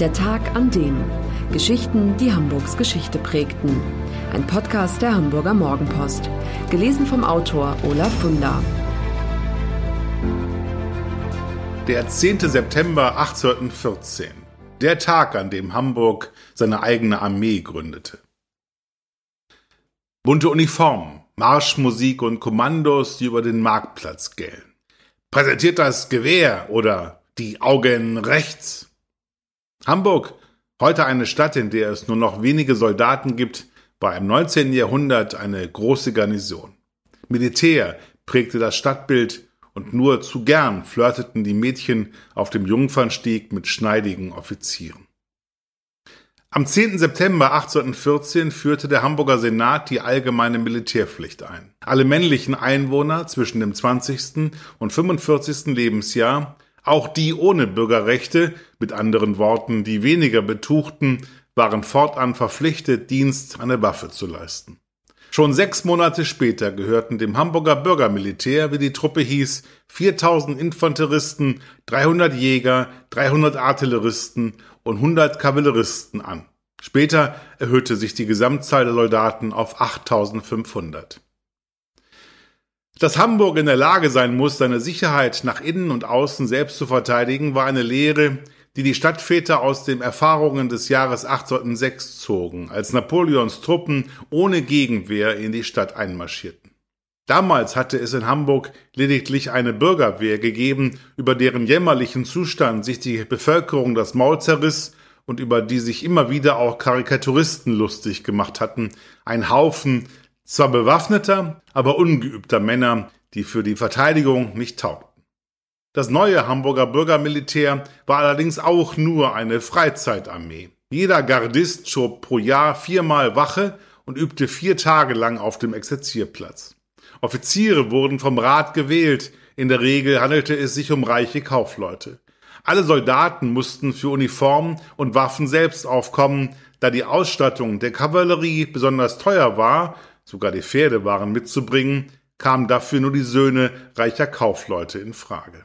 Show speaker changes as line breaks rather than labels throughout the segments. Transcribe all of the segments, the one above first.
Der Tag an dem. Geschichten, die Hamburgs Geschichte prägten. Ein Podcast der Hamburger Morgenpost. Gelesen vom Autor Olaf Funder.
Der 10. September 1814. Der Tag, an dem Hamburg seine eigene Armee gründete. Bunte Uniformen, Marschmusik und Kommandos, die über den Marktplatz gellen. Präsentiert das Gewehr oder die Augen rechts. Hamburg, heute eine Stadt, in der es nur noch wenige Soldaten gibt, war im 19. Jahrhundert eine große Garnison. Militär prägte das Stadtbild und nur zu gern flirteten die Mädchen auf dem Jungfernstieg mit schneidigen Offizieren. Am 10. September 1814 führte der Hamburger Senat die allgemeine Militärpflicht ein. Alle männlichen Einwohner zwischen dem 20. und 45. Lebensjahr auch die ohne Bürgerrechte, mit anderen Worten die weniger Betuchten, waren fortan verpflichtet, Dienst an der Waffe zu leisten. Schon sechs Monate später gehörten dem Hamburger Bürgermilitär, wie die Truppe hieß, 4000 Infanteristen, 300 Jäger, 300 Artilleristen und 100 Kavalleristen an. Später erhöhte sich die Gesamtzahl der Soldaten auf 8500. Dass Hamburg in der Lage sein muss, seine Sicherheit nach innen und außen selbst zu verteidigen, war eine Lehre, die die Stadtväter aus den Erfahrungen des Jahres 1806 zogen, als Napoleons Truppen ohne Gegenwehr in die Stadt einmarschierten. Damals hatte es in Hamburg lediglich eine Bürgerwehr gegeben, über deren jämmerlichen Zustand sich die Bevölkerung das Maul zerriss und über die sich immer wieder auch Karikaturisten lustig gemacht hatten, ein Haufen zwar bewaffneter, aber ungeübter Männer, die für die Verteidigung nicht taugten. Das neue Hamburger Bürgermilitär war allerdings auch nur eine Freizeitarmee. Jeder Gardist schob pro Jahr viermal Wache und übte vier Tage lang auf dem Exerzierplatz. Offiziere wurden vom Rat gewählt, in der Regel handelte es sich um reiche Kaufleute. Alle Soldaten mussten für Uniformen und Waffen selbst aufkommen, da die Ausstattung der Kavallerie besonders teuer war sogar die Pferde waren mitzubringen, kamen dafür nur die Söhne reicher Kaufleute in Frage.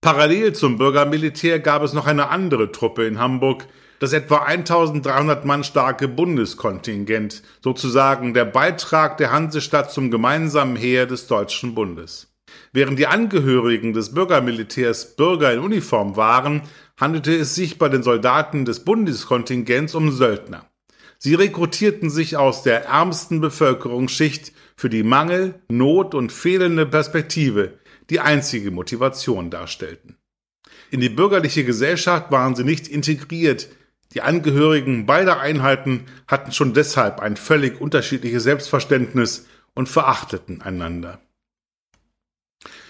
Parallel zum Bürgermilitär gab es noch eine andere Truppe in Hamburg, das etwa 1300 Mann starke Bundeskontingent, sozusagen der Beitrag der Hansestadt zum gemeinsamen Heer des Deutschen Bundes. Während die Angehörigen des Bürgermilitärs Bürger in Uniform waren, handelte es sich bei den Soldaten des Bundeskontingents um Söldner. Sie rekrutierten sich aus der ärmsten Bevölkerungsschicht für die Mangel, Not und fehlende Perspektive, die einzige Motivation darstellten. In die bürgerliche Gesellschaft waren sie nicht integriert, die Angehörigen beider Einheiten hatten schon deshalb ein völlig unterschiedliches Selbstverständnis und verachteten einander.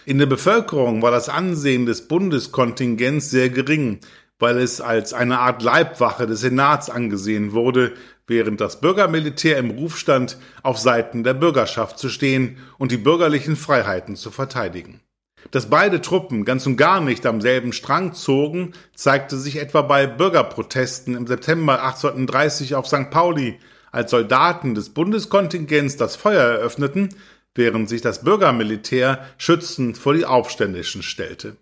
In der Bevölkerung war das Ansehen des Bundeskontingents sehr gering, weil es als eine Art Leibwache des Senats angesehen wurde, während das Bürgermilitär im Ruf stand, auf Seiten der Bürgerschaft zu stehen und die bürgerlichen Freiheiten zu verteidigen. Dass beide Truppen ganz und gar nicht am selben Strang zogen, zeigte sich etwa bei Bürgerprotesten im September 1830 auf St. Pauli, als Soldaten des Bundeskontingents das Feuer eröffneten, während sich das Bürgermilitär schützend vor die Aufständischen stellte.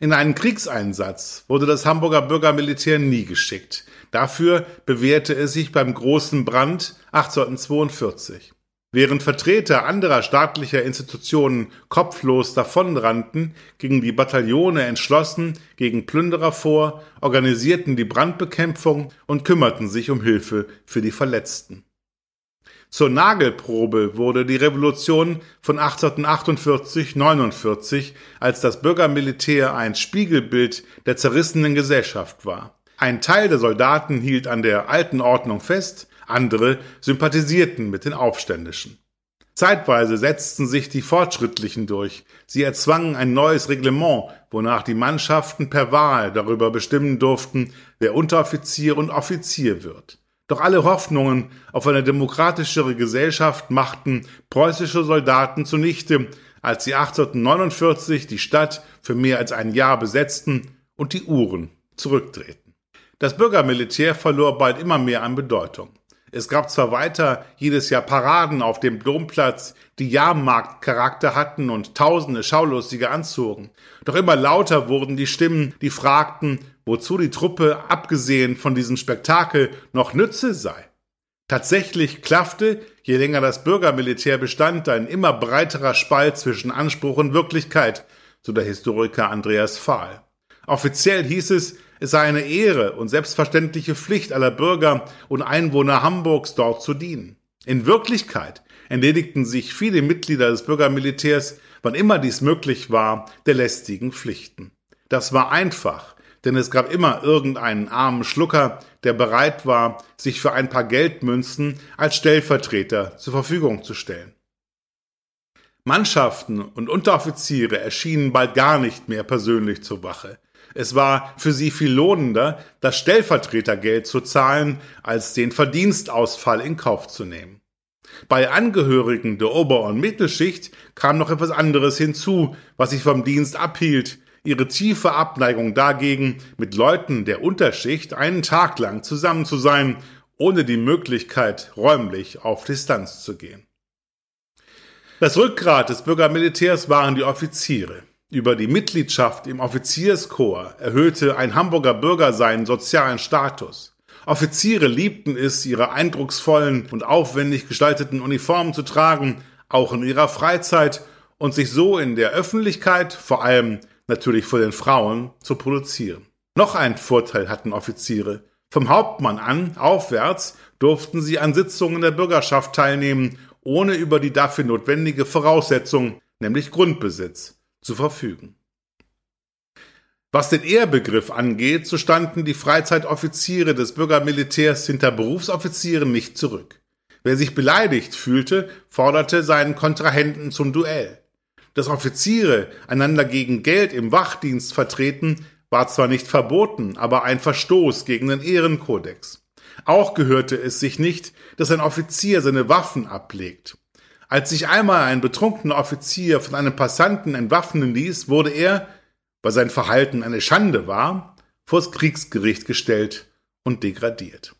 In einen Kriegseinsatz wurde das Hamburger Bürgermilitär nie geschickt. Dafür bewährte es sich beim Großen Brand 1842. Während Vertreter anderer staatlicher Institutionen kopflos davonrannten, gingen die Bataillone entschlossen gegen Plünderer vor, organisierten die Brandbekämpfung und kümmerten sich um Hilfe für die Verletzten. Zur Nagelprobe wurde die Revolution von 1848-49, als das Bürgermilitär ein Spiegelbild der zerrissenen Gesellschaft war. Ein Teil der Soldaten hielt an der alten Ordnung fest, andere sympathisierten mit den Aufständischen. Zeitweise setzten sich die Fortschrittlichen durch. Sie erzwangen ein neues Reglement, wonach die Mannschaften per Wahl darüber bestimmen durften, wer Unteroffizier und Offizier wird. Doch alle Hoffnungen auf eine demokratischere Gesellschaft machten preußische Soldaten zunichte, als sie 1849 die Stadt für mehr als ein Jahr besetzten und die Uhren zurückdrehten. Das Bürgermilitär verlor bald immer mehr an Bedeutung. Es gab zwar weiter jedes Jahr Paraden auf dem Domplatz, die Jahrmarktcharakter hatten und tausende Schaulustige anzogen, doch immer lauter wurden die Stimmen, die fragten, wozu die Truppe abgesehen von diesem Spektakel noch Nütze sei. Tatsächlich klaffte, je länger das Bürgermilitär bestand, ein immer breiterer Spalt zwischen Anspruch und Wirklichkeit, so der Historiker Andreas Fahl. Offiziell hieß es, es sei eine Ehre und selbstverständliche Pflicht aller Bürger und Einwohner Hamburgs dort zu dienen. In Wirklichkeit entledigten sich viele Mitglieder des Bürgermilitärs, wann immer dies möglich war, der lästigen Pflichten. Das war einfach, denn es gab immer irgendeinen armen Schlucker, der bereit war, sich für ein paar Geldmünzen als Stellvertreter zur Verfügung zu stellen. Mannschaften und Unteroffiziere erschienen bald gar nicht mehr persönlich zur Wache. Es war für sie viel lohnender, das Stellvertretergeld zu zahlen, als den Verdienstausfall in Kauf zu nehmen. Bei Angehörigen der Ober- und Mittelschicht kam noch etwas anderes hinzu, was sich vom Dienst abhielt, ihre tiefe Abneigung dagegen, mit Leuten der Unterschicht einen Tag lang zusammen zu sein, ohne die Möglichkeit, räumlich auf Distanz zu gehen. Das Rückgrat des Bürgermilitärs waren die Offiziere. Über die Mitgliedschaft im Offizierskorps erhöhte ein Hamburger Bürger seinen sozialen Status. Offiziere liebten es, ihre eindrucksvollen und aufwendig gestalteten Uniformen zu tragen, auch in ihrer Freizeit, und sich so in der Öffentlichkeit, vor allem natürlich vor den Frauen, zu produzieren. Noch ein Vorteil hatten Offiziere. Vom Hauptmann an aufwärts durften sie an Sitzungen der Bürgerschaft teilnehmen, ohne über die dafür notwendige Voraussetzung, nämlich Grundbesitz, zu verfügen. Was den Ehrbegriff angeht, so standen die Freizeitoffiziere des Bürgermilitärs hinter Berufsoffizieren nicht zurück. Wer sich beleidigt fühlte, forderte seinen Kontrahenten zum Duell. Dass Offiziere einander gegen Geld im Wachdienst vertreten, war zwar nicht verboten, aber ein Verstoß gegen den Ehrenkodex. Auch gehörte es sich nicht, dass ein Offizier seine Waffen ablegt. Als sich einmal ein betrunkener Offizier von einem Passanten entwaffnen ließ, wurde er, weil sein Verhalten eine Schande war, vors Kriegsgericht gestellt und degradiert.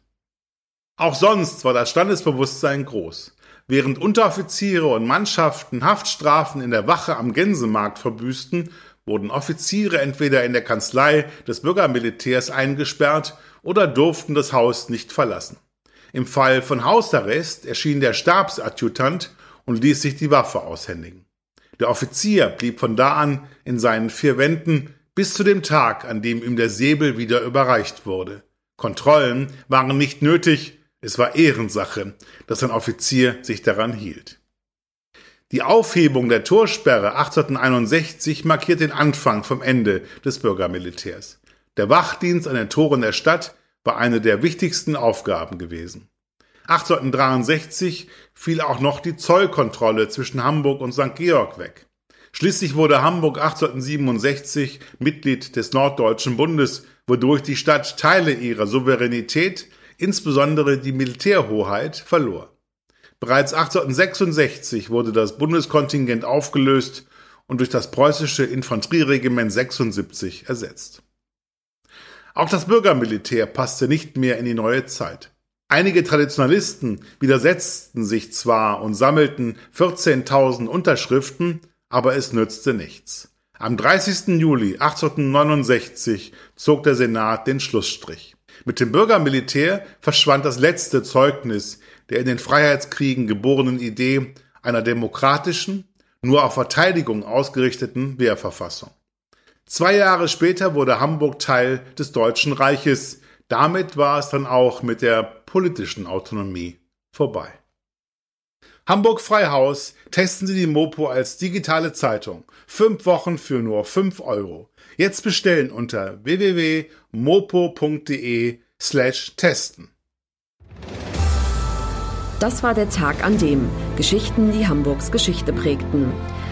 Auch sonst war das Standesbewusstsein groß. Während Unteroffiziere und Mannschaften Haftstrafen in der Wache am Gänsemarkt verbüßten, wurden Offiziere entweder in der Kanzlei des Bürgermilitärs eingesperrt oder durften das Haus nicht verlassen. Im Fall von Hausarrest erschien der Stabsadjutant und ließ sich die Waffe aushändigen. Der Offizier blieb von da an in seinen vier Wänden bis zu dem Tag, an dem ihm der Säbel wieder überreicht wurde. Kontrollen waren nicht nötig, es war Ehrensache, dass ein Offizier sich daran hielt. Die Aufhebung der Torsperre 1861 markiert den Anfang vom Ende des Bürgermilitärs. Der Wachdienst an den Toren der Stadt war eine der wichtigsten Aufgaben gewesen. 1863 fiel auch noch die Zollkontrolle zwischen Hamburg und St. Georg weg. Schließlich wurde Hamburg 1867 Mitglied des Norddeutschen Bundes, wodurch die Stadt Teile ihrer Souveränität insbesondere die Militärhoheit, verlor. Bereits 1866 wurde das Bundeskontingent aufgelöst und durch das preußische Infanterieregiment 76 ersetzt. Auch das Bürgermilitär passte nicht mehr in die neue Zeit. Einige Traditionalisten widersetzten sich zwar und sammelten 14.000 Unterschriften, aber es nützte nichts. Am 30. Juli 1869 zog der Senat den Schlussstrich. Mit dem Bürgermilitär verschwand das letzte Zeugnis der in den Freiheitskriegen geborenen Idee einer demokratischen, nur auf Verteidigung ausgerichteten Wehrverfassung. Zwei Jahre später wurde Hamburg Teil des Deutschen Reiches. Damit war es dann auch mit der politischen Autonomie vorbei. Hamburg Freihaus testen Sie die Mopo als digitale Zeitung. Fünf Wochen für nur fünf Euro. Jetzt bestellen unter www.mopo.de slash testen.
Das war der Tag an dem Geschichten, die Hamburgs Geschichte prägten.